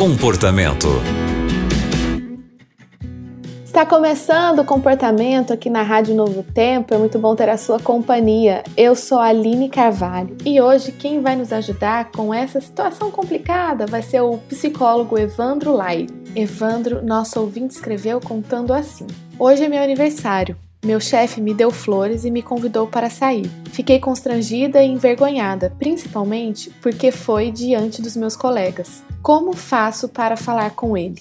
Comportamento. Está começando o comportamento aqui na Rádio Novo Tempo. É muito bom ter a sua companhia. Eu sou a Aline Carvalho e hoje quem vai nos ajudar com essa situação complicada vai ser o psicólogo Evandro Lai. Evandro, nosso ouvinte, escreveu contando assim: Hoje é meu aniversário. Meu chefe me deu flores e me convidou para sair. Fiquei constrangida e envergonhada, principalmente porque foi diante dos meus colegas. Como faço para falar com ele?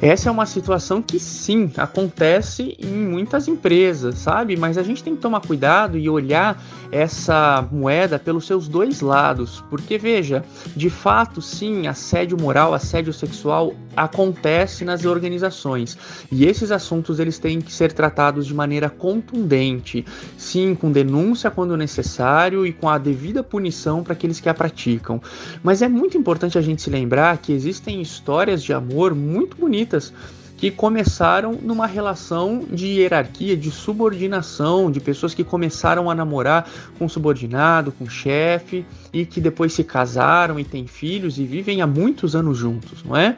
Essa é uma situação que sim acontece em muitas empresas, sabe? Mas a gente tem que tomar cuidado e olhar essa moeda pelos seus dois lados, porque veja, de fato, sim, assédio moral, assédio sexual acontece nas organizações e esses assuntos eles têm que ser tratados de maneira contundente, sim, com denúncia quando necessário e com a devida punição para aqueles que a praticam. Mas é muito importante a gente se lembrar que existem histórias de amor muito bonitas que começaram numa relação de hierarquia, de subordinação, de pessoas que começaram a namorar com subordinado, com chefe e que depois se casaram e têm filhos e vivem há muitos anos juntos, não é?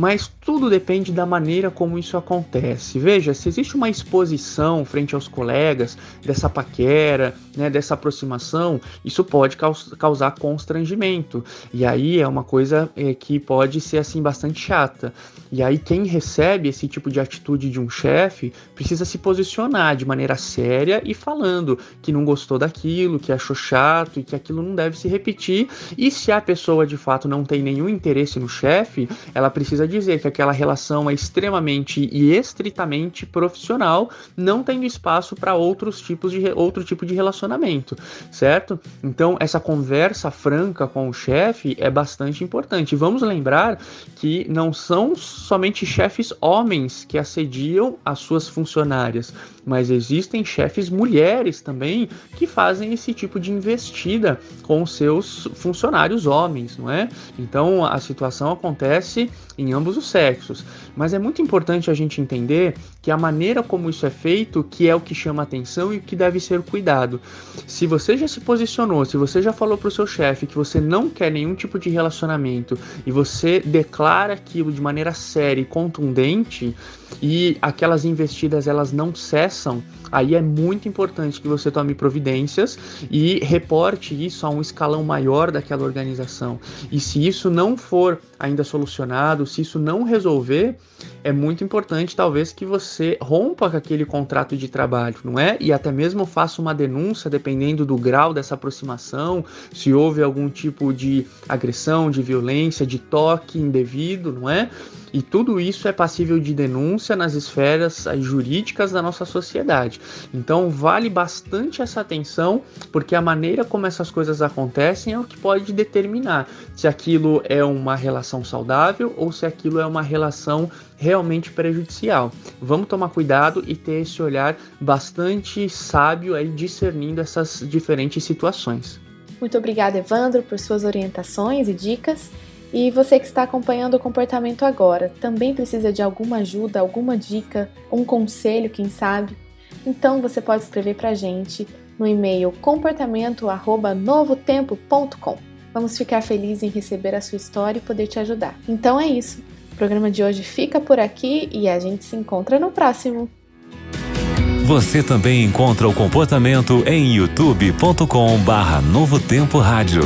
Mas tudo depende da maneira como isso acontece. Veja, se existe uma exposição frente aos colegas dessa paquera, né, dessa aproximação, isso pode causar constrangimento. E aí é uma coisa é, que pode ser assim bastante chata. E aí quem recebe esse tipo de atitude de um chefe precisa se posicionar de maneira séria e falando que não gostou daquilo, que achou chato e que aquilo não deve se repetir. E se a pessoa de fato não tem nenhum interesse no chefe, ela precisa dizer que aquela relação é extremamente e estritamente profissional, não tendo espaço para outros tipos de outro tipo de relacionamento, certo? Então essa conversa franca com o chefe é bastante importante. Vamos lembrar que não são somente chefes homens que assediam as suas funcionárias, mas existem chefes mulheres também que fazem esse tipo de investida com seus funcionários homens, não é? Então a situação acontece em ambos os sexos. Mas é muito importante a gente entender que a maneira como isso é feito que é o que chama atenção e o que deve ser cuidado. Se você já se posicionou, se você já falou para o seu chefe que você não quer nenhum tipo de relacionamento e você declara aquilo de maneira séria e contundente e aquelas investidas elas não cessam, aí é muito importante que você tome providências e reporte isso a um escalão maior daquela organização. E se isso não for ainda solucionado, se isso não resolver, é muito importante talvez que você rompa com aquele contrato de trabalho, não é? E até mesmo faça uma denúncia dependendo do grau dessa aproximação, se houve algum tipo de agressão, de violência, de toque indevido, não é? E tudo isso é passível de denúncia nas esferas jurídicas da nossa sociedade. Então vale bastante essa atenção, porque a maneira como essas coisas acontecem é o que pode determinar se aquilo é uma relação saudável ou se aquilo é uma relação realmente prejudicial. Vamos tomar cuidado e ter esse olhar bastante sábio aí discernindo essas diferentes situações. Muito obrigada, Evandro, por suas orientações e dicas. E você que está acompanhando o comportamento agora, também precisa de alguma ajuda, alguma dica, um conselho, quem sabe? Então você pode escrever para a gente no e-mail comportamento@novotempo.com. Vamos ficar felizes em receber a sua história e poder te ajudar. Então é isso. Programa de hoje fica por aqui e a gente se encontra no próximo. Você também encontra o comportamento em youtube.com/novotempo rádio.